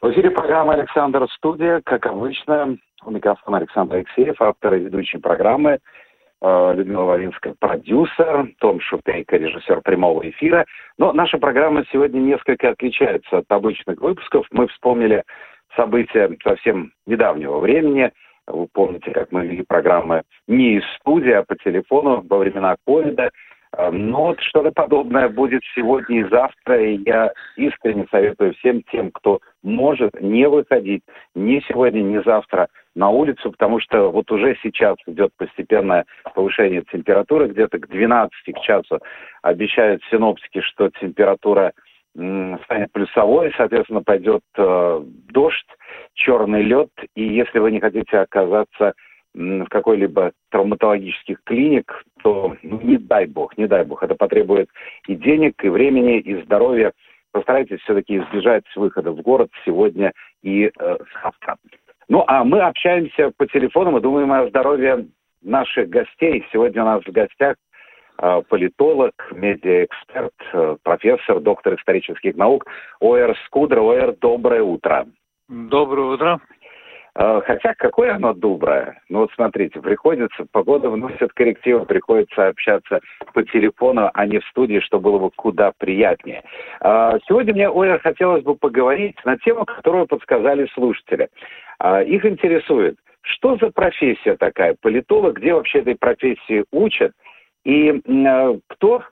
В эфире программа «Александр Студия». Как обычно, у микрофона Александр Алексеев, автор и ведущий программы, э, Людмила Вавинская, продюсер, Том Шупейко, режиссер прямого эфира. Но наша программа сегодня несколько отличается от обычных выпусков. Мы вспомнили события совсем недавнего времени. Вы помните, как мы вели программы не из студии, а по телефону во времена ковида – Эм, но вот что-то подобное будет сегодня и завтра, и я искренне советую всем тем, кто может не выходить ни сегодня, ни завтра на улицу, потому что вот уже сейчас идет постепенное повышение температуры, где-то к 12 к часу обещают синоптики, что температура станет плюсовой, соответственно, пойдет э, дождь, черный лед, и если вы не хотите оказаться в какой-либо травматологических клиник, то ну, не дай бог, не дай бог. Это потребует и денег, и времени, и здоровья. Постарайтесь все-таки избежать выхода в город сегодня и э, завтра. Ну, а мы общаемся по телефону, мы думаем о здоровье наших гостей. Сегодня у нас в гостях э, политолог, медиаэксперт, э, профессор, доктор исторических наук Оэр Скудра. Оэр, доброе утро. Доброе утро. А, хотя какое оно доброе. Ну вот смотрите, приходится, погода вносит коррективы, приходится общаться по телефону, а не в студии, что было бы куда приятнее. А, сегодня мне, Оля, хотелось бы поговорить на тему, которую подсказали слушатели. А, их интересует, что за профессия такая, политолог, где вообще этой профессии учат, и кто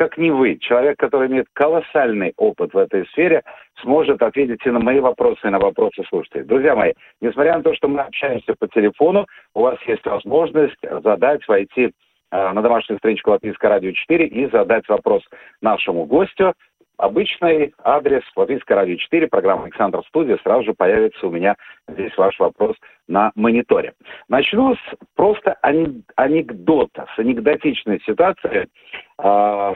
как не вы, человек, который имеет колоссальный опыт в этой сфере, сможет ответить и на мои вопросы, и на вопросы слушателей. Друзья мои, несмотря на то, что мы общаемся по телефону, у вас есть возможность задать, войти э, на домашнюю страничку Латвийского радио 4 и задать вопрос нашему гостю. Обычный адрес Латвийское радио 4, программа «Александр Студия». Сразу же появится у меня здесь ваш вопрос на мониторе. Начну с просто анекдота, с анекдотичной ситуации. А,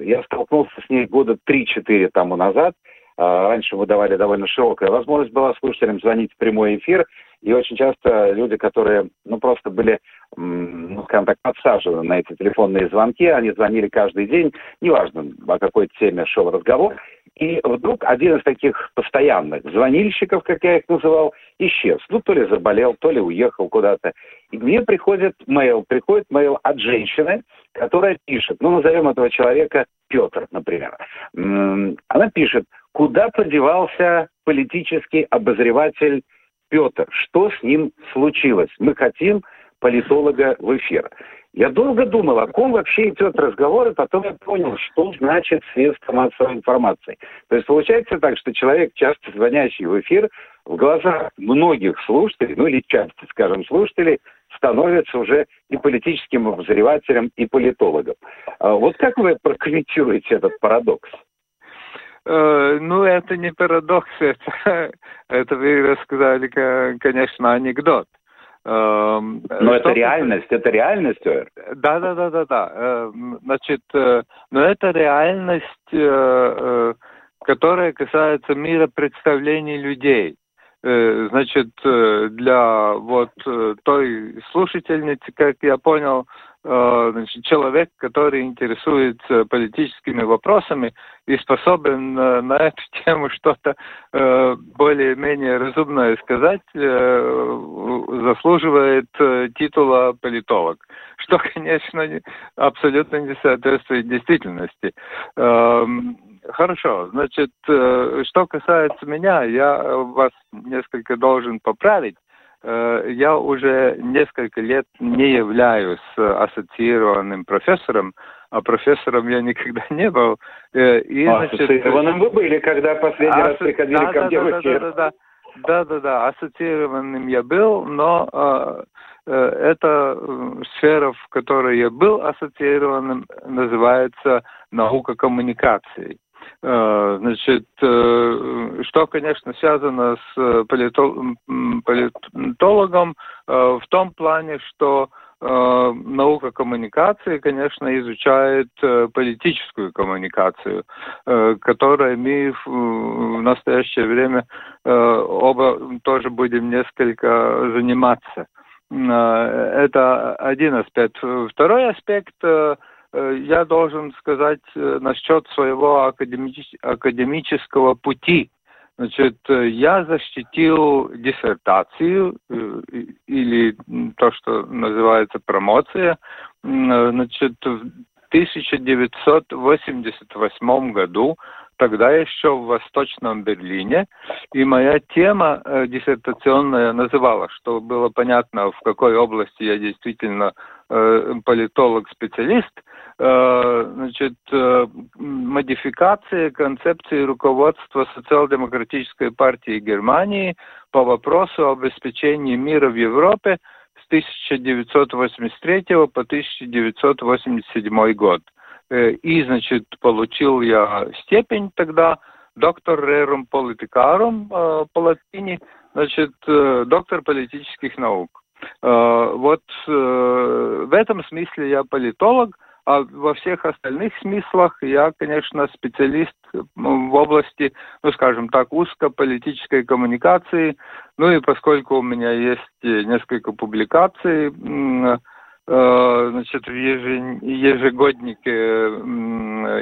я столкнулся с ней года 3-4 тому назад. А, раньше мы давали довольно широкая возможность была слушателям звонить в прямой эфир. И очень часто люди, которые, ну, просто были, ну, скажем так, подсажены на эти телефонные звонки, они звонили каждый день, неважно, о какой теме шел разговор, и вдруг один из таких постоянных звонильщиков, как я их называл, исчез. Ну, то ли заболел, то ли уехал куда-то. И мне приходит мейл, приходит мейл от женщины, которая пишет, ну, назовем этого человека Петр, например. Она пишет, куда подевался политический обозреватель Петр, что с ним случилось? Мы хотим политолога в эфир. Я долго думал, о ком вообще идет разговор, и потом я понял, что значит средство массовой информации. То есть получается так, что человек, часто звонящий в эфир, в глазах многих слушателей, ну или части, скажем, слушателей, становится уже и политическим обозревателем, и политологом. А вот как вы прокомментируете этот парадокс? Э, ну, это не парадокс, это, это вы рассказали, конечно, анекдот. Но это реальность, это реальность, Да, да, да, да, да. Значит, э, но это реальность, э, которая касается мира представлений людей. Значит, для вот той слушательницы, как я понял, Э, значит, человек, который интересуется политическими вопросами и способен э, на эту тему что-то э, более-менее разумное сказать, заслуживает титула политолог, что, конечно, абсолютно не соответствует действительности. Эм, хорошо, значит, что касается меня, я вас несколько должен поправить. Э, я уже несколько лет не являюсь ассоциированным профессором, а профессором я никогда не был. Э, и, а, значит, ассоциированным вы были, когда последний а, раз приходили да, ко да, мне да, в эфир? Да, да, да, да, да, ассоциированным я был, но э, э эта сфера, в которой я был ассоциированным, называется наука коммуникации. Э, значит, э, что, конечно, связано с политологом э, в том плане, что наука коммуникации, конечно, изучает политическую коммуникацию, которой мы в, настоящее время оба тоже будем несколько заниматься. Это один аспект. Второй аспект я должен сказать насчет своего академич... академического пути. Значит, я защитил диссертацию или то, что называется промоция, значит, в 1988 году тогда еще в Восточном Берлине. И моя тема э, диссертационная называла, что было понятно, в какой области я действительно э, политолог-специалист, э, значит, э, модификация концепции руководства социал-демократической партии Германии по вопросу обеспечения мира в Европе с 1983 по 1987 год. Э, и, значит, получил я степень тогда доктор рерум политикарум э, по латыни, значит, э, доктор политических наук. Вот в этом смысле я политолог, а во всех остальных смыслах я, конечно, специалист в области, ну, скажем так, узкополитической коммуникации. Ну и поскольку у меня есть несколько публикаций, Э, значит, в ежегоднике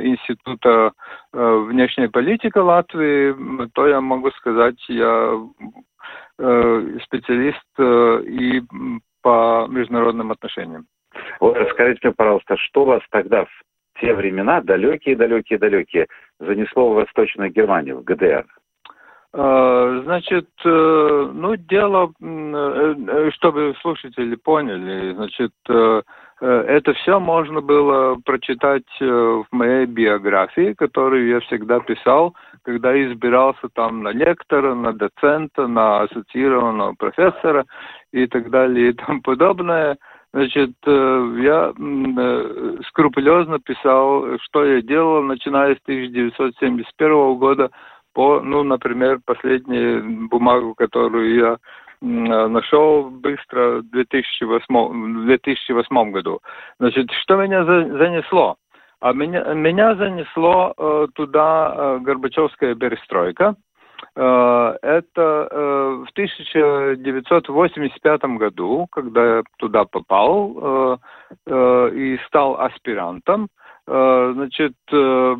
Института э, внешней политики Латвии, то я могу сказать, я э, специалист и по международным отношениям. Вот расскажите мне, пожалуйста, что вас тогда в те времена, далекие-далекие-далекие, занесло в Восточную Германию, в ГДР? А, значит, э, ну, дело, э, э, чтобы слушатели поняли, значит, это все можно было прочитать в моей биографии, которую я всегда писал, когда избирался там на лектора, на доцента, на ассоциированного профессора и так далее и тому подобное. Значит, я скрупулезно писал, что я делал, начиная с 1971 года по, ну, например, последнюю бумагу, которую я нашел быстро в 2008, в 2008 году. Значит, что меня занесло? А меня, меня занесло э, туда э, Горбачевская перестройка. Э, это э, в 1985 году, когда я туда попал э, э, и стал аспирантом, Э, значит, э,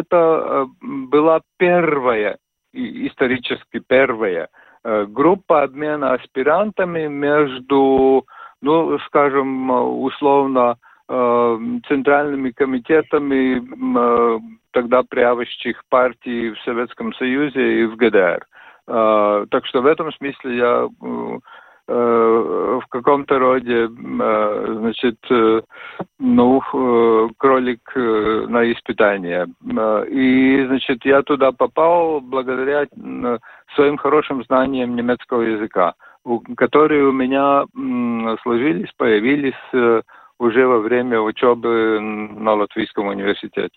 это э, была первая, исторически первая группа обмена аспирантами между, ну, скажем, условно, центральными комитетами тогда правящих партий в Советском Союзе и в ГДР. Так что в этом смысле я Э, в каком-то роде, э, значит, э, ну, кролик на испытание. И, значит, я туда попал благодаря своим хорошим знаниям немецкого языка, которые у меня сложились, появились уже во время учебы на Латвийском университете.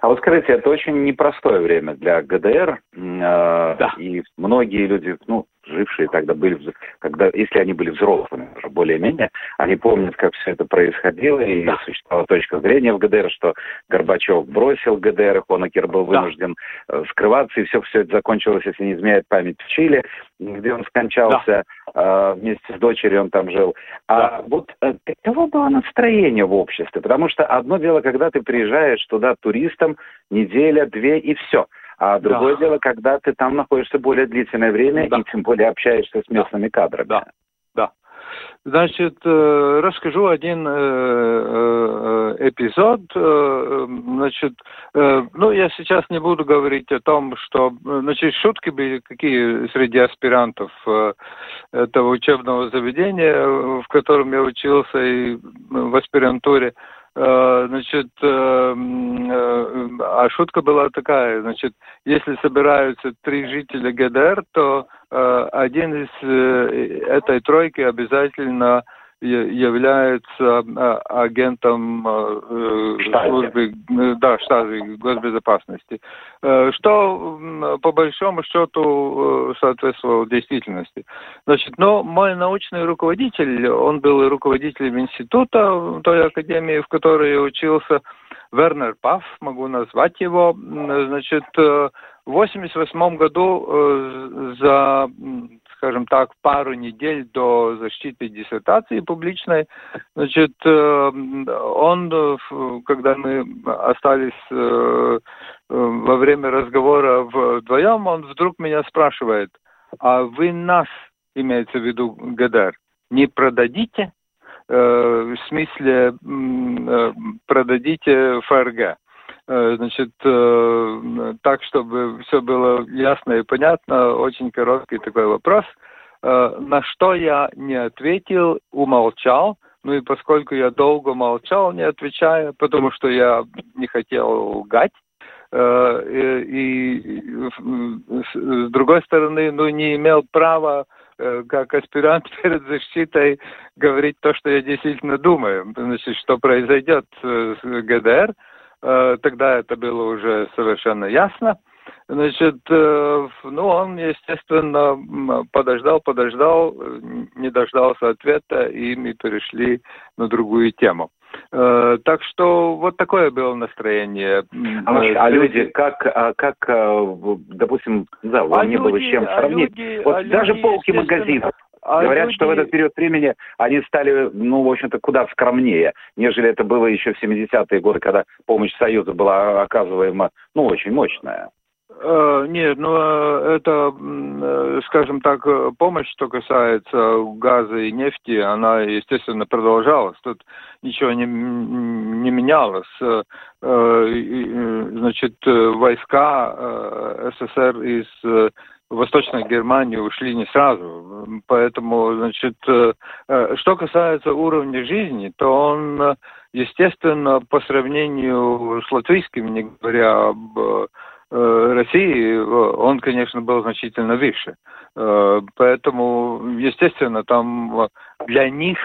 А вот скажите, это очень непростое время для ГДР, да. и многие люди, ну, жившие тогда были, когда, если они были взрослыми уже более-менее, они помнят, как все это происходило, и да. существовала точка зрения в ГДР, что Горбачев бросил ГДР, Хонекер был вынужден да. Э, скрываться, и все, все это закончилось, если не изменяет память, в Чили, где он скончался да. э, вместе с дочерью, он там жил. А да. вот э, каково было настроение в обществе? Потому что одно дело, когда ты приезжаешь туда туристом, неделя, две, и все – а другое да. дело, когда ты там находишься более длительное время да. и тем более общаешься с местными да. кадрами. Да, да. Значит, э, расскажу один э, э, эпизод. Значит, ну, я сейчас не буду говорить о том, что... Значит, шутки были какие среди аспирантов этого учебного заведения, в котором я учился и в аспирантуре. Э, значит, э, э, а шутка была такая, значит, если собираются три жителя ГДР, то один из этой тройки обязательно является агентом службы да, штаты госбезопасности, что по большому счету соответствовало действительности. Значит, но мой научный руководитель, он был руководителем института той академии, в которой я учился, Вернер Паф, могу назвать его, значит, в 1988 году за скажем так, пару недель до защиты диссертации публичной, значит, э, он, э, когда мы остались э, во время разговора вдвоем, он вдруг меня спрашивает, а вы нас, имеется в виду ГДР, не продадите? В смысле, продадите ФРГ? Значит, так, чтобы все было ясно и понятно, очень короткий такой вопрос, на что я не ответил, умолчал, ну и поскольку я долго молчал, не отвечая, потому что я не хотел лгать, и, с другой стороны, ну не имел права как аспирант перед защитой говорить то, что я действительно думаю. Значит, что произойдет с ГДР, Э, тогда это было уже совершенно ясно. Значит, э, ну, он, естественно, подождал, подождал, не дождался ответа, и мы перешли на другую тему. Э, так что вот такое было настроение. А, а люди, как, а, как, допустим, да, а не люди, было с чем а сравнить. А люди, вот а даже люди, полки магазинов а Говорят, люди... что в этот период времени они стали, ну, в общем-то, куда скромнее, нежели это было еще в 70-е годы, когда помощь Союза была оказываема, ну, очень мощная. Uh, нет, ну это, э, скажем так, помощь, что касается газа и нефти, она, естественно, продолжалась. Тут ничего не, не менялось. Значит, войска СССР из в Восточную Германию ушли не сразу. Поэтому, значит, э, э, что касается уровня жизни, то он, естественно, по сравнению с латвийским, не говоря об э, России, он, конечно, был значительно выше. Поэтому, естественно, там для них,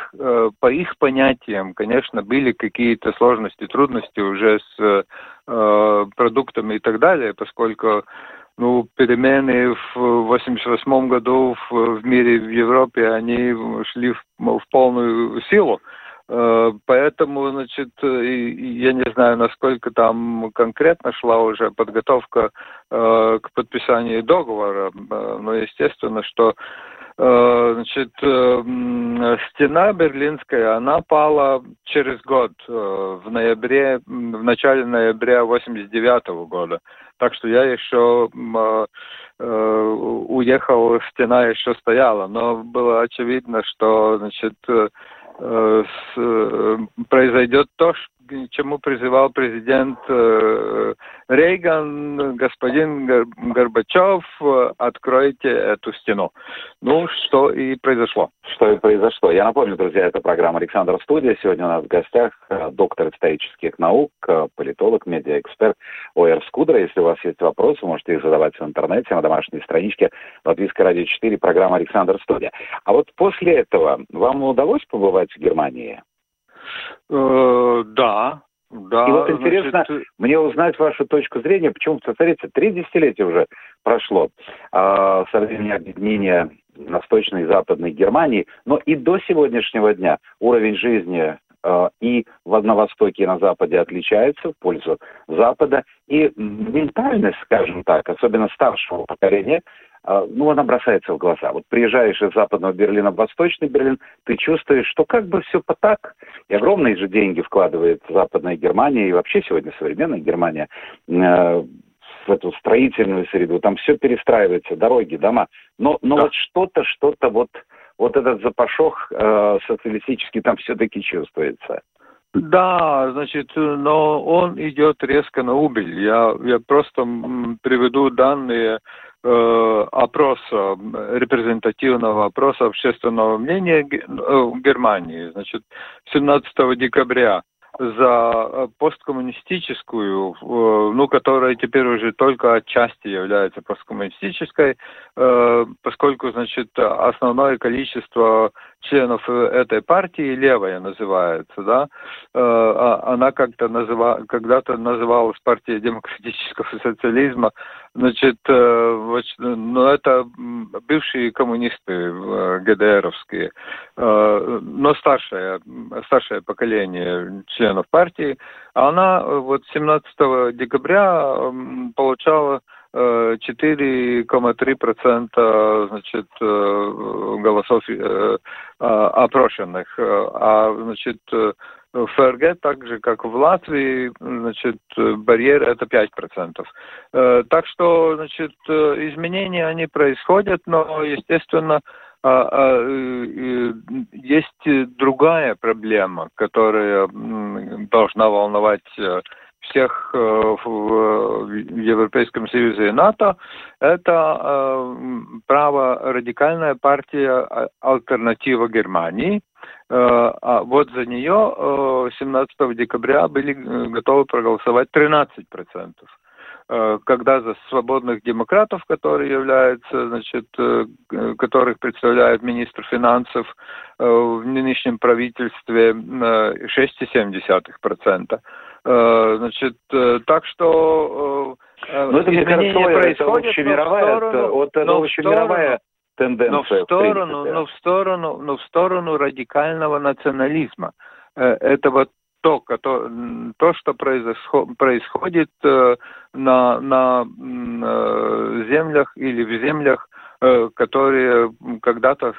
по их понятиям, конечно, были какие-то сложности, трудности уже с продуктами и так далее, поскольку ну, перемены в 1988 году в, в мире, в Европе, они шли в, в полную силу. Э, поэтому, значит, я не знаю, насколько там конкретно шла уже подготовка э, к подписанию договора, э, но естественно, что Значит, стена берлинская, она пала через год, в ноябре, в начале ноября 89 года. Так что я еще э, э, уехал, стена еще стояла, но было очевидно, что значит, э, произойдет то, чему призывал президент э, Рейган, господин Горбачев, откройте эту стену. Ну, что и произошло. Что и произошло. Я напомню, друзья, это программа «Александр Студия». Сегодня у нас в гостях э, доктор исторических наук, э, политолог, медиаэксперт Оэр Скудра. Если у вас есть вопросы, можете их задавать в интернете на домашней страничке Латвийской радио 4, программа «Александр Студия». А вот после этого вам удалось побывать в Германии? Э, да, да. И вот интересно значит... мне узнать вашу точку зрения, почему, смотрите, три десятилетия уже прошло э, со времени объединения Восточной и Западной Германии, но и до сегодняшнего дня уровень жизни э, и в, на Востоке, и на Западе отличается в пользу Запада, и ментальность, скажем так, особенно старшего поколения, а, ну, она бросается в глаза. Вот приезжаешь из западного Берлина в восточный Берлин, ты чувствуешь, что как бы все по так, и огромные же деньги вкладывает западная Германия, и вообще сегодня современная Германия э, в эту строительную среду, там все перестраивается, дороги, дома, но, но да. вот что-то, что-то вот, вот этот запашок э, социалистический там все-таки чувствуется. Да, значит, но он идет резко на убыль. Я, я просто приведу данные э, опроса, репрезентативного опроса общественного мнения э, в Германии. Значит, 17 декабря за э, посткоммунистическую, э, ну, которая теперь уже только отчасти является посткоммунистической, поскольку, значит, основное количество членов этой партии, левая называется, да, а она как-то называ, когда-то называлась партией демократического социализма, значит, ну, это бывшие коммунисты ГДРовские, но старшее, старшее поколение членов партии, она вот 17 декабря получала 4,3% значит, э, голосов э, а, опрошенных. А значит, в ФРГ, так же как в Латвии, значит, барьер это 5%. Э, так что, значит, изменения они происходят, но, естественно, а, а, есть другая проблема, которая должна волновать всех э, в Европейском Союзе и НАТО, это э, право радикальная партия а, «Альтернатива Германии». Э, а вот за нее 17 декабря были готовы проголосовать 13%. Когда за свободных демократов, которые являются, значит, которых представляет министр финансов в нынешнем правительстве 6,7%. Э, значит, э, так что э, ну, это, мне кажется, это общемировая, сторону, вот это общемировая тенденция. Но в сторону, в но в сторону, но в сторону радикального национализма. Это вот то, то, то что происходит на, на землях или в землях, которые когда-то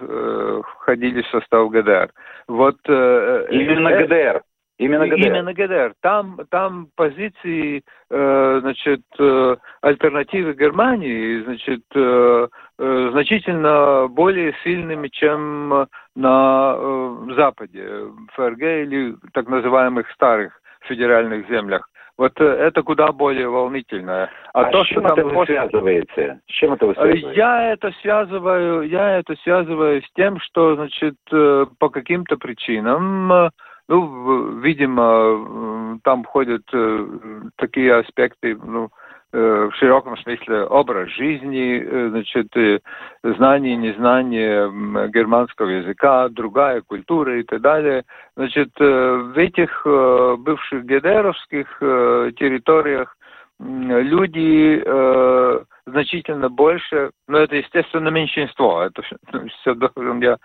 входили в состав ГДР. Вот, Именно э, ГДР. Именно ГДР. Именно ГДР. Там, там позиции, э, значит, э, альтернативы Германии, значит, э, э, значительно более сильными, чем на э, Западе, ФРГ или так называемых старых федеральных землях. Вот это куда более волнительно. А, а то, с чем что это после... связываете? С чем это вы связываете? Я это связываю, я это связываю с тем, что, значит, по каким-то причинам ну, видимо, там входят э, такие аспекты, ну, э, в широком смысле образ жизни, э, значит, знание, незнание германского языка, другая культура и так далее. Значит, в этих бывших гедеровских территориях люди значительно больше, но это, естественно, меньшинство. Это все должен я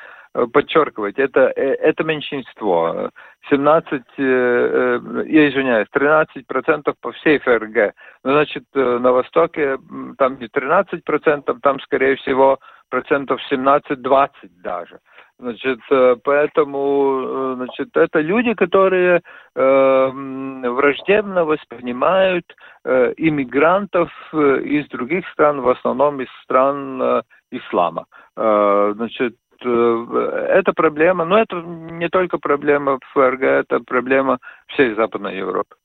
подчеркивать. Это, это меньшинство. 17, я извиняюсь, 13% по всей ФРГ. Ну, значит, на Востоке там не 13%, там, скорее всего, процентов 17-20 даже. Значит, поэтому, значит, это люди, которые э, враждебно воспринимают э, иммигрантов из других стран, в основном из стран э, ислама. Э, значит, Э, это проблема, но это не только проблема ФРГ, это проблема всей Западной Европы.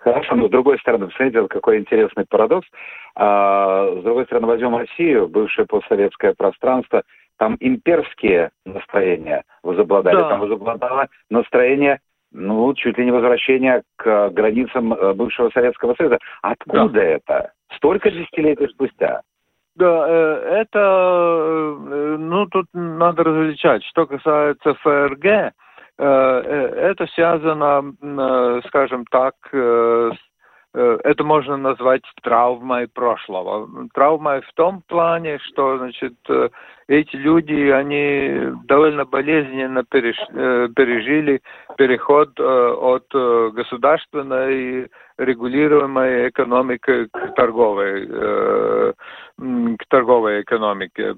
Хорошо, но с другой стороны, посмотрите, какой интересный парадокс. А, с другой стороны, возьмем Россию, бывшее постсоветское пространство, там имперские настроения возобладали. Да. Там возобладало настроение, ну, чуть ли не возвращение к границам э, бывшего Советского Союза. Откуда да. это? Столько десятилетий спустя. Да, э, это, э, ну, тут надо различать. Что касается ФРГ, э, это связано, скажем так, с это можно назвать травмой прошлого. Травмой в том плане, что значит, эти люди, они довольно болезненно пережили переход от государственной регулируемой экономики к торговой к торговой экономике.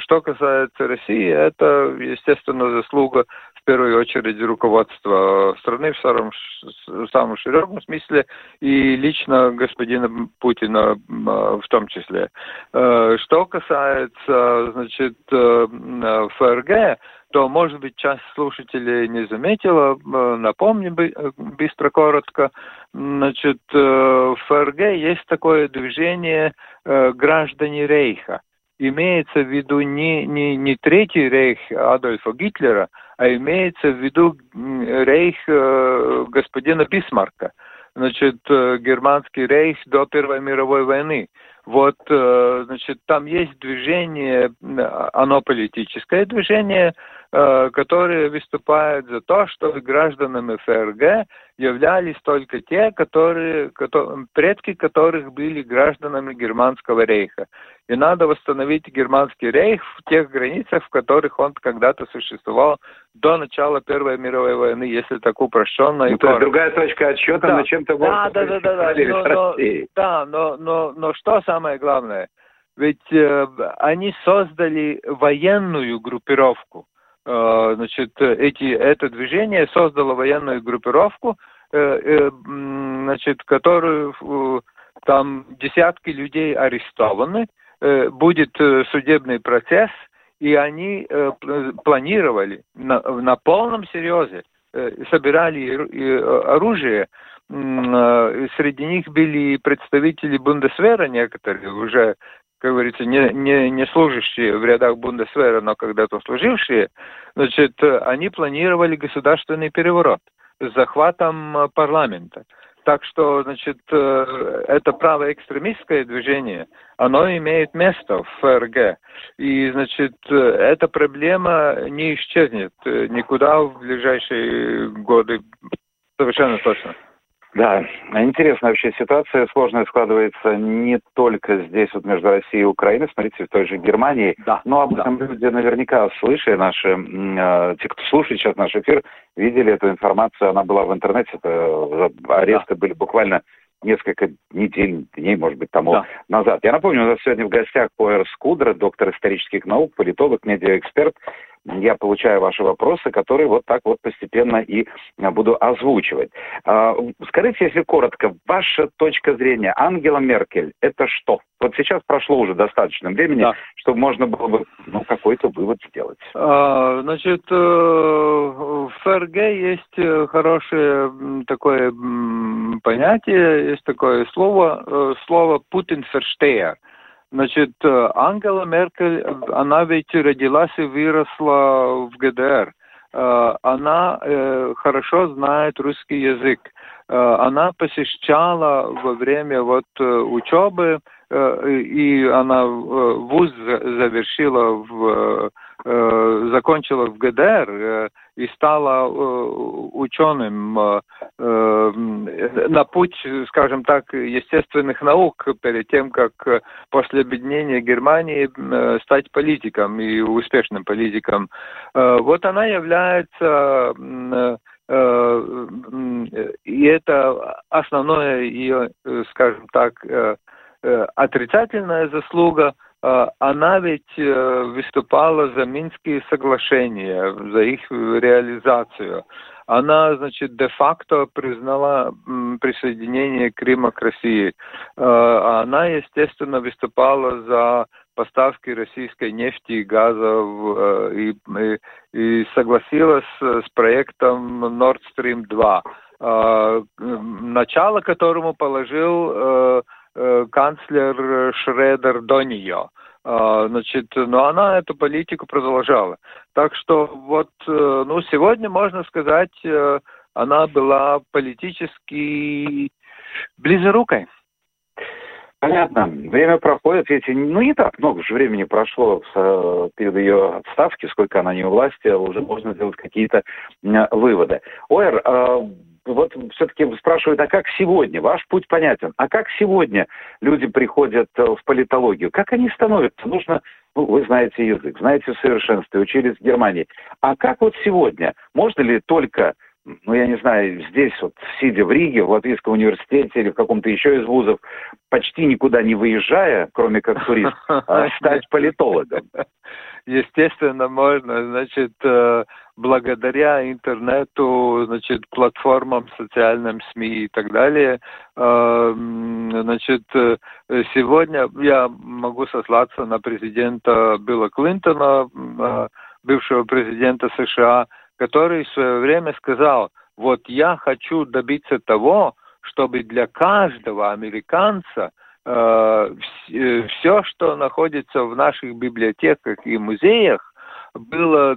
Что касается России, это, естественно, заслуга в первую очередь руководства страны в самом, в самом широком смысле и лично господина Путина а, в том числе. А, что касается, значит, ФРГ, то, может быть, часть слушателей не заметила, напомню быстро, коротко, значит, в ФРГ есть такое движение Э, граждане Рейха. Имеется в виду не, не, не Третий Рейх Адольфа Гитлера, а имеется в виду Рейх э, господина Бисмарка, значит, э, германский рейх до Первой мировой войны. Вот, значит, там есть движение, оно политическое движение, э, которые выступают за то, чтобы гражданами ФРГ являлись только те, которые, которые, предки которых были гражданами Германского рейха. И надо восстановить Германский рейх в тех границах, в которых он когда-то существовал до начала Первой мировой войны, если так упрощенно. Ну, то есть другая точка отсчета, да. но чем-то да, да, да, да, да, но, но, да, но, но, но что самое главное? Ведь э, они создали военную группировку. Э, значит, эти, это движение создало военную группировку, э, э, значит, которую э, там десятки людей арестованы, э, будет э, судебный процесс, и они э, планировали на, на полном серьезе, э, собирали оружие. Среди них были представители Бундесвера некоторые, уже, как говорится, не, не, не служащие в рядах Бундесвера, но когда-то служившие. Значит, они планировали государственный переворот с захватом парламента. Так что, значит, э, это правоэкстремистское движение, оно имеет место в ФРГ. И, значит, э, эта проблема не исчезнет э, никуда в ближайшие годы. Совершенно точно. Да, интересная вообще ситуация, сложная складывается не только здесь, вот между Россией и Украиной, смотрите, в той же Германии. Да, но об этом да. люди наверняка слышали, наши, э, те, кто слушает сейчас наш эфир, видели эту информацию, она была в интернете, это, аресты да. были буквально несколько недель, дней, может быть, тому да. назад. Я напомню, у нас сегодня в гостях Поэр Скудра, доктор исторических наук, политолог, медиаэксперт я получаю ваши вопросы, которые вот так вот постепенно и а, буду озвучивать. А, скажите, если коротко, ваша точка зрения, Ангела Меркель, это что? Вот сейчас прошло уже достаточно времени, да. чтобы можно было бы ну, какой-то вывод сделать. А, значит, э, в ФРГ есть э, хорошее такое понятие, есть такое слово, э, слово «Путин ферштеер». Значит, э, Ангела Меркель, она ведь родилась и выросла в ГДР. Э, она э, хорошо знает русский язык. Она посещала во время вот учебы, и она вуз завершила в закончила в ГДР и стала ученым на путь, скажем так, естественных наук перед тем, как после объединения Германии стать политиком и успешным политиком. Вот она является и это основное ее, скажем так, отрицательная заслуга – она ведь э, выступала за Минские соглашения, за их реализацию. Она, значит, де-факто признала присоединение Крыма к России. А, она, естественно, выступала за поставки российской нефти и газа и, и, и согласилась с проектом Nord Stream 2, а, начало которому положил канцлер Шредер до нее. А, значит, но она эту политику продолжала. Так что вот, э, ну, сегодня, можно сказать, э, она была политически близорукой. Понятно. Время проходит, ведь ну не так много же времени прошло с перед ее отставки, сколько она не у власти, уже можно сделать какие-то выводы. Оэр, вот все-таки спрашивают, а как сегодня? Ваш путь понятен. А как сегодня люди приходят э, в политологию? Как они становятся? Нужно, ну, вы знаете язык, знаете в совершенстве, учились в Германии. А как вот сегодня? Можно ли только ну, я не знаю, здесь вот, сидя в Риге, в Латвийском университете или в каком-то еще из вузов, почти никуда не выезжая, кроме как турист, а стать политологом? Естественно, можно. Значит, э, благодаря интернету, значит, платформам, социальным СМИ и так далее, э, значит, э, сегодня я могу сослаться на президента Билла Клинтона, бывшего президента США, который в свое время сказал, вот я хочу добиться того, чтобы для каждого американца э, все, что находится в наших библиотеках и музеях, было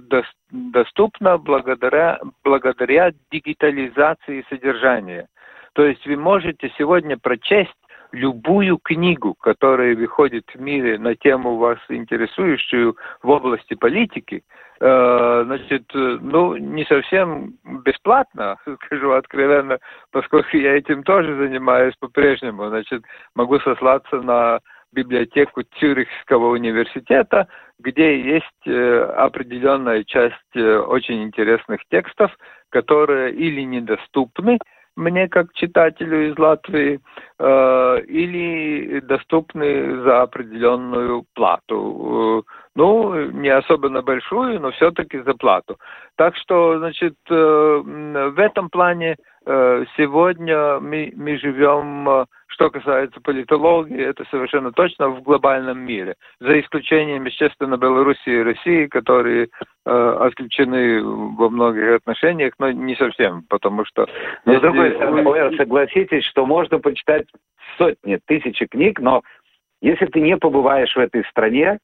доступно благодаря, благодаря дигитализации содержания. То есть вы можете сегодня прочесть любую книгу, которая выходит в мире на тему вас интересующую в области политики, э, значит, ну, не совсем бесплатно, скажу откровенно, поскольку я этим тоже занимаюсь по-прежнему, значит, могу сослаться на библиотеку Цюрихского университета, где есть э, определенная часть э, очень интересных текстов, которые или недоступны мне как читателю из Латвии, э, или доступны за определенную плату. Э, ну, не особенно большую, но все-таки за плату. Так что, значит, э, в этом плане сегодня мы, мы живем, э, что касается политологии, это совершенно точно в глобальном мире. За исключением, естественно, Белоруссии и России, которые э, отключены во многих отношениях, но не совсем, потому что... Но, с другой стороны, согласитесь, что можно почитать сотни, тысячи книг, но если ты не побываешь в этой стране,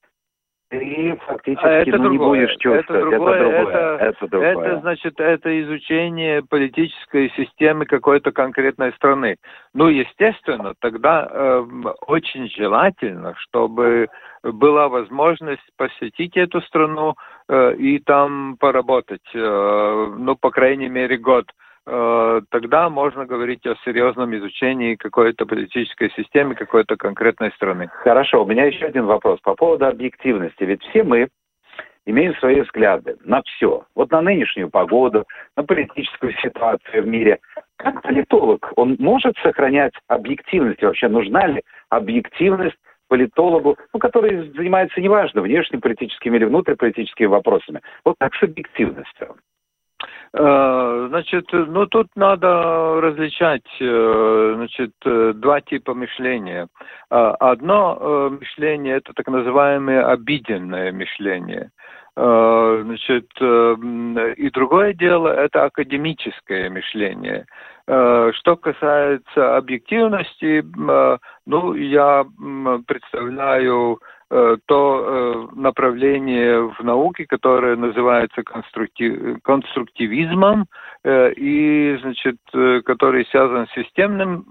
ты фактически а это ну, другое. не будешь чувствовать. Это другое. Это, другое. Это, это, другое. это значит, это изучение политической системы какой-то конкретной страны. Ну, естественно, тогда э, очень желательно, чтобы была возможность посетить эту страну э, и там поработать, э, ну, по крайней мере, год. Э, тогда можно говорить о серьезном изучении какой-то политической системы какой-то конкретной страны. Хорошо, у меня еще один вопрос по поводу объективности. Ведь все мы имеем свои взгляды на все. Вот на нынешнюю погоду, на политическую ситуацию в мире. Как политолог, он может сохранять объективность? Вообще нужна ли объективность политологу, ну, который занимается, неважно, внешнеполитическими или внутриполитическими вопросами. Вот как с объективностью? Э, значит, ну тут надо различать, э, значит, два типа мышления. Э, одно мышление это так называемое обиденное мышление. Значит, и другое дело это академическое мышление. Что касается объективности, ну, я представляю Э, то э, направление в науке, которое называется конструктив, конструктивизмом э, и, значит, который связан с системным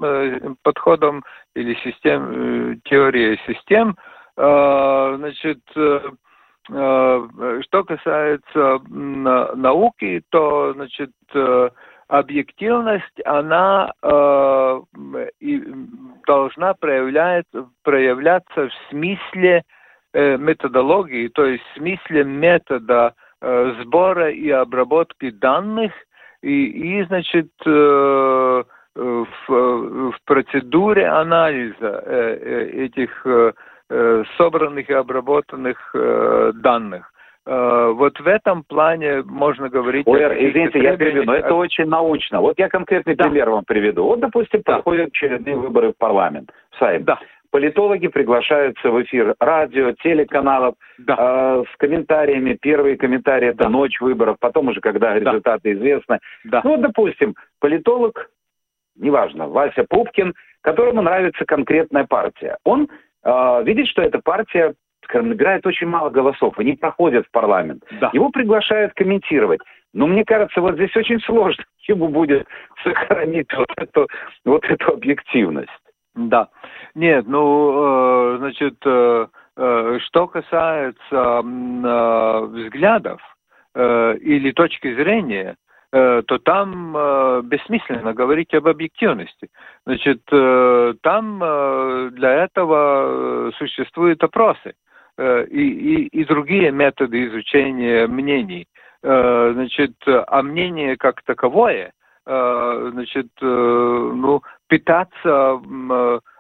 подходом или систем, теорией систем, значит, что касается науки, то, значит, объективность, она э, должна проявлять, проявляться в смысле э, методологии, то есть в смысле метода э, сбора и обработки данных, и, и значит, э, в, в процедуре анализа э, э этих э, э, собранных и обработанных э, данных. Э, вот в этом плане можно говорить... Ой, извините, я переведу, но это очень научно. Вот я конкретный да. пример вам приведу. Вот, допустим, да. проходят очередные выборы в парламент, в Сайм. Да. Политологи приглашаются в эфир радио, телеканалов да. э, с комментариями. Первые комментарии это да. ночь выборов, потом уже, когда результаты да. известны. Да. Ну, вот, допустим, политолог, неважно, Вася Пупкин, которому нравится конкретная партия. Он э, видит, что эта партия скажем, набирает очень мало голосов и не проходит в парламент. Да. Его приглашают комментировать. Но мне кажется, вот здесь очень сложно ему будет сохранить вот эту, вот эту объективность. Да. Нет, ну, э, значит, э, э, что касается взглядов или точки зрения, то там э, бессмысленно говорить об объективности. Значит, э, там э, для этого существуют опросы. Э, и, и, и другие методы изучения мнений. Э, значит, а мнение как таковое, э, значит, ну, пытаться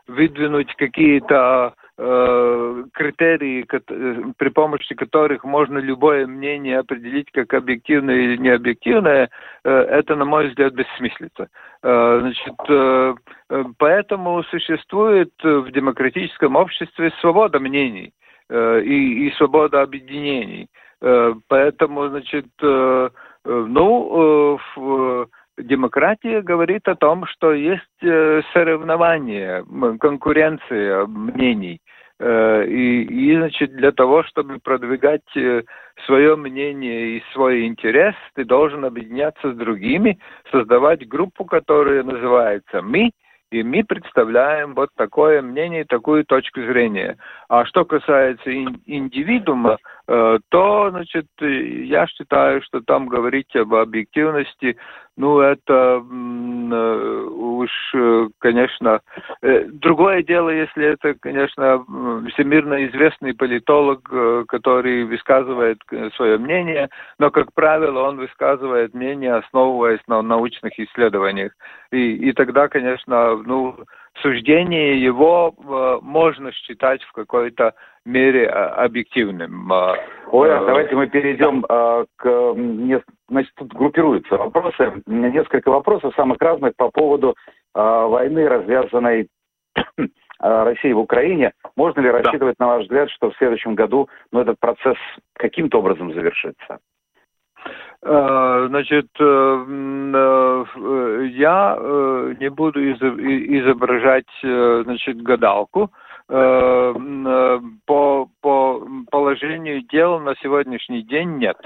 выдвинуть какие-то критерии, при помощи которых можно любое мнение определить как объективное или необъективное, это, на мой взгляд, бессмыслица. Значит, поэтому существует в демократическом обществе свобода мнений. Э, и, и свобода объединений. Э, поэтому, значит, э, ну, демократия говорит о том, что есть соревнование, конкуренция мнений. И, и, значит, для того, чтобы продвигать свое мнение и свой интерес, ты должен объединяться с другими, создавать группу, которая называется «Мы», И мы представляем вот такое мнение, такую точку зрения. А что касается индивидуума, э, то, значит, я считаю, что там говорить об объективности, ну, это э, уж, э, конечно, другое дело, если это, конечно, всемирно известный политолог, который высказывает свое мнение, но, как правило, он высказывает мнение, основываясь на научных исследованиях. И, и тогда, конечно, ну, суждение его э, можно считать в какой-то мере э, объективным. Э, Ой, а давайте мы перейдем к... Значит, тут группируются вопросы. Несколько вопросов самых разных по поводу войны, развязанной России в Украине. Можно ли рассчитывать, да. на ваш взгляд, что в следующем году ну, этот процесс каким-то образом завершится? Э, значит, э, э, я не буду изображать, значит, гадалку. По, по положению дел на сегодняшний день нет.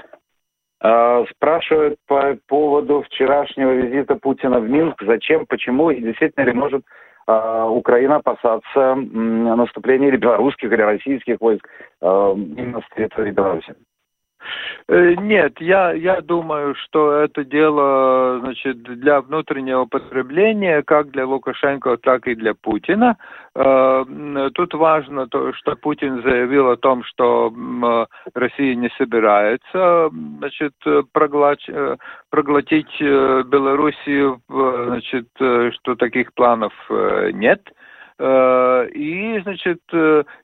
Спрашивают по поводу вчерашнего визита Путина в Минск. Зачем, почему и действительно ли может Украина опасаться наступления или белорусских, или российских войск именно с территории Беларуси? Э, нет, я, я думаю, что это дело значит, для внутреннего потребления, как для Лукашенко, так и для Путина. Э, тут важно то, что Путин заявил о том, что Россия не собирается значит, проглотить, э, проглотить Белоруссию, значит, что таких планов нет. И, значит,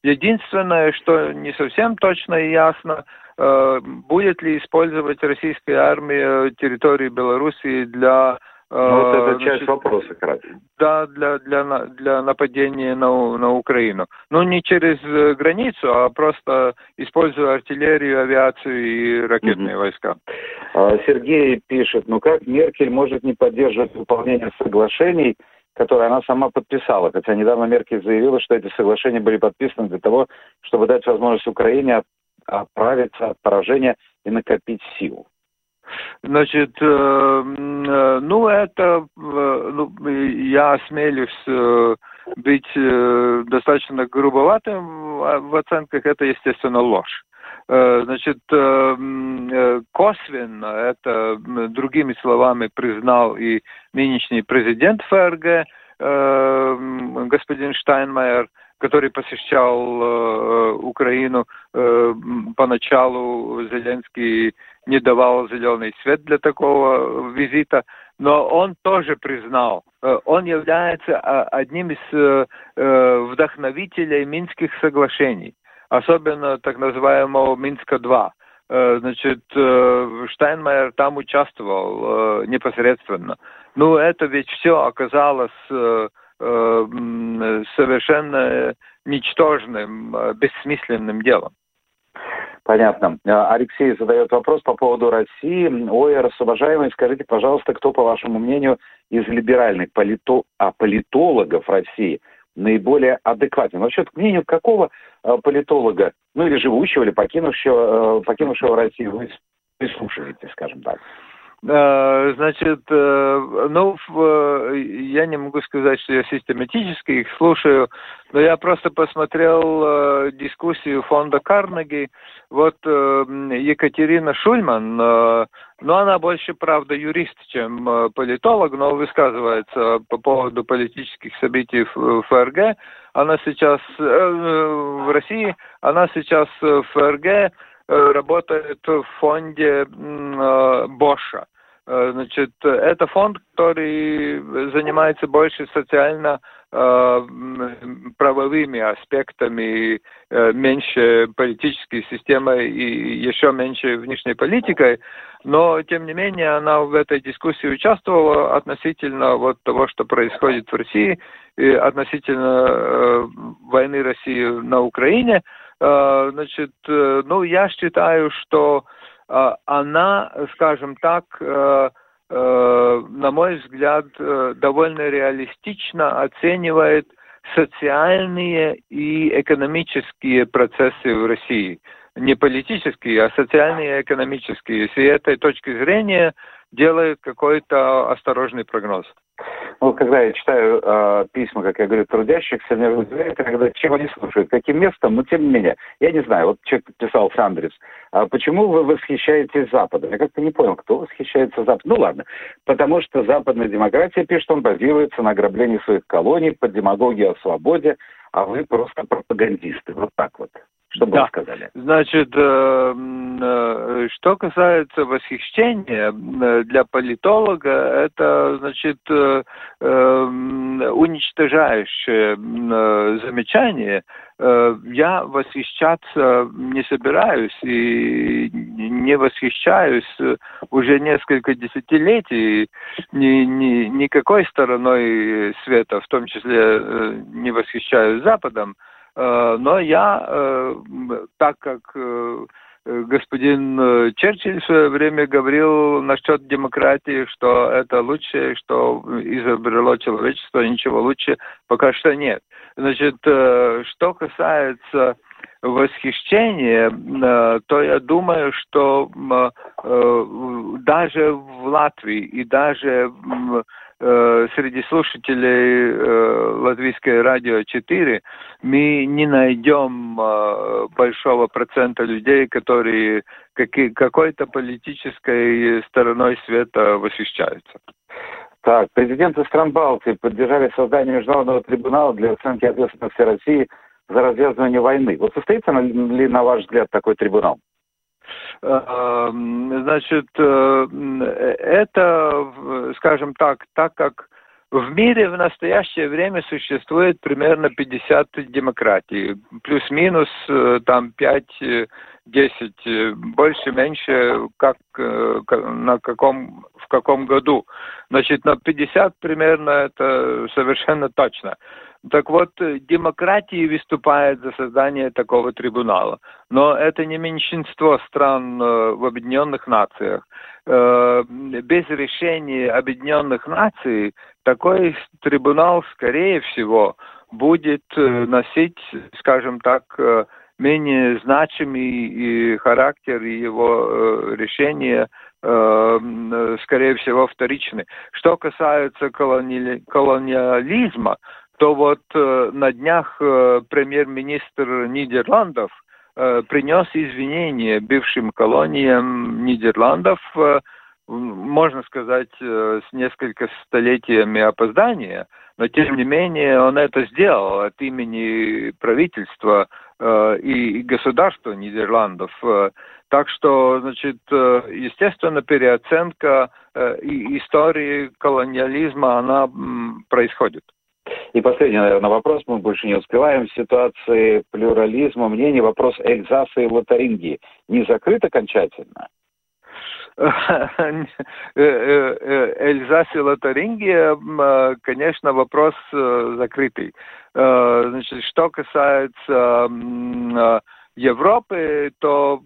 единственное, что не совсем точно и ясно, будет ли использовать российская армия территории Белоруссии для э, ну, вот это часть значит, вопроса, кстати. Да, для, для, для нападения на, на Украину. Но не через э, границу, а просто используя артиллерию, авиацию и ракетные mm-hmm. войска. А, Сергей пишет, ну как Меркель может не поддерживать выполнение соглашений, которые она сама подписала. Хотя недавно Меркель заявила, что эти соглашения были подписаны для того, чтобы дать возможность Украине оправиться от поражения и накопить силу? Значит, э, э, ну это, э, ну, я осмелюсь быть достаточно грубоватым в оценках, это, естественно, ложь. Значит, косвенно это, другими словами, признал и нынешний президент ФРГ, господин Штайнмайер, который посещал э, Украину, э, поначалу Зеленский не давал зеленый свет для такого визита, но он тоже признал, э, он является а, одним из э, э, вдохновителей Минских соглашений, особенно так называемого Минска-2. Э, значит, Штайнмайер там участвовал непосредственно. Ну, это ведь все оказалось Э, совершенно ничтожным, э, бессмысленным делом. Понятно. А, Алексей задает вопрос по поводу России. Ой, уважаемый, скажите, пожалуйста, кто, по вашему мнению, из либеральных полито... а, политологов России наиболее адекватен? Вообще, к мнению какого политолога, ну или живущего, или покинувшего, покинувшего Россию, вы прислушиваетесь, скажем так? Э, значит, э, ну, я не могу сказать, что я систематически их слушаю, но я просто посмотрел э, дискуссию фонда Карнеги. Вот Екатерина Шульман, ну, она больше, правда, юрист, чем политолог, но высказывается по поводу политических событий в ФРГ. Она сейчас в России, она сейчас в ФРГ работает в фонде Боша. Э, значит, это фонд, который занимается больше социально э, правовыми аспектами, э, меньше политической системой и еще меньше внешней политикой, но тем не менее она в этой дискуссии участвовала относительно вот того, что происходит в России, и относительно войны России на Украине. Значит, ну я считаю, что она, скажем так, э, э, на мой взгляд, э, довольно реалистично оценивает социальные и экономические процессы в России. Не политические, а социальные и экономические. С этой точки зрения делает какой-то осторожный прогноз. Ну, когда я читаю э, письма, как я говорю, трудящихся, меня удивляет, когда чего они слушают, каким местом, но тем не менее, я не знаю, вот человек подписал Сандрис, а почему вы восхищаетесь Западом? Я как-то не понял, кто восхищается Западом. Ну ладно, потому что западная демократия, пишет он, базируется на ограблении своих колоний, под демагогией о свободе, а вы просто пропагандисты. Вот так вот. Что бы да. вы сказали? Значит, э, э, что касается восхищения, э, для политолога это, значит, уничтожающее замечание. Я восхищаться не собираюсь и не восхищаюсь уже несколько десятилетий ни, ни, никакой стороной света, в том числе не восхищаюсь Западом. Э, но я, э, так как э, господин Черчилль в свое время говорил насчет демократии, что это лучшее, что изобрело человечество, ничего лучше пока что нет. Значит, что касается восхищения, то я думаю, что даже в Латвии и даже Э, среди слушателей э, Латвийское радио 4 мы не найдем э, большого процента людей, которые каки, какой-то политической стороной света восхищаются. Так, президенты стран Балтии поддержали создание международного трибунала для оценки ответственности России за развязывание войны. Вот состоится ли, на ваш взгляд, такой трибунал? Эм, значит, э, это, скажем так, так как в мире в настоящее время существует примерно 50 демократий, плюс-минус э, там 5-10, э, больше-меньше, как на каком, в каком году. Значит, на 50 примерно это совершенно точно. Так вот, э, демократии выступает за создание такого трибунала. Но это не меньшинство стран э, в Объединенных Нациях. Э, без решения Объединенных Наций такой трибунал, скорее всего, будет носить, скажем так, менее значимый характер его решения скорее всего, вторичный. Что касается колониализма, то вот э, на днях э, премьер-министр Нидерландов э, принес извинения бывшим колониям Нидерландов, э, можно сказать, э, с несколько столетиями опоздания, но тем не менее он это сделал от имени правительства э, и, и государства Нидерландов. Э, так что, значит, э, естественно, переоценка э, истории колониализма, она происходит. И последний, наверное, вопрос, мы больше не успеваем. В ситуации плюрализма мнений вопрос Эльзаса и Лотарингии не закрыт окончательно? Э, э, э, Эльзас и Лотарингия, конечно, вопрос закрытый. Значит, что касается Европы, то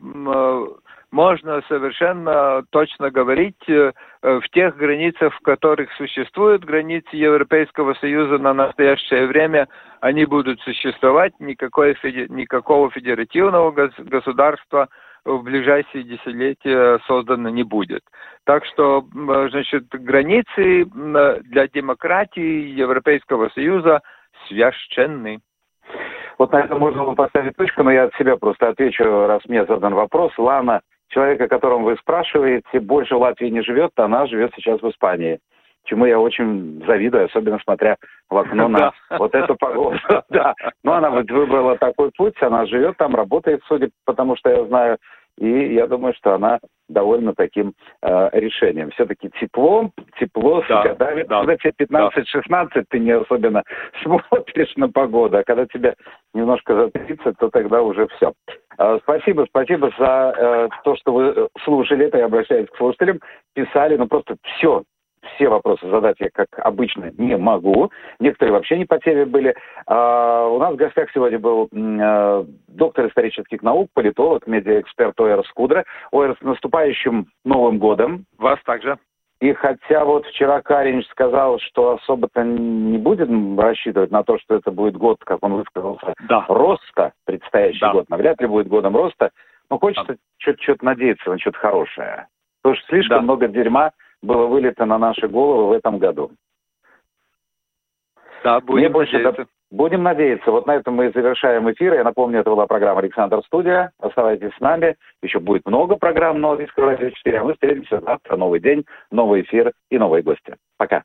можно совершенно точно говорить э, в тех границах, в которых существуют границы Европейского Союза на настоящее время, они будут существовать, никакой, никакого федеративного государства в ближайшие десятилетия создано не будет. Так что, значит, границы для демократии Европейского Союза священны. Вот на этом можно поставить точку, но я от себя просто отвечу, раз мне задан вопрос. Лана человек, о котором вы спрашиваете, больше в Латвии не живет, а она живет сейчас в Испании. Чему я очень завидую, особенно смотря в окно на вот эту погоду. Да. Но она выбрала такой путь, она живет там, работает, судя потому что я знаю, и я думаю, что она довольна таким э, решением. Все-таки тепло, тепло да, с годами. Да, когда тебе 15-16, да. ты не особенно смотришь на погоду, а когда тебе немножко за 30, то тогда уже все. Э, спасибо, спасибо за э, то, что вы слушали это, я обращаюсь к слушателям, писали, ну просто все, все вопросы задать я, как обычно, не могу. Некоторые вообще не по теме были. А, у нас в гостях сегодня был а, доктор исторических наук, политолог, медиаэксперт Оэрс Кудра. Оэрс, с наступающим Новым годом. Вас также. И хотя вот вчера Каринч сказал, что особо-то не будем рассчитывать на то, что это будет год, как он высказался, да. роста, предстоящий да. год, навряд ли будет годом роста, но хочется да. что-то надеяться на что-то хорошее. Потому что слишком да. много дерьма было вылито на наши головы в этом году. Да, будем больше надеяться. Будем надеяться. Вот на этом мы завершаем эфир. Я напомню, это была программа «Александр Студия». Оставайтесь с нами. Еще будет много программ на Латвийского радио 4. А мы встретимся завтра. Новый день, новый эфир и новые гости. Пока.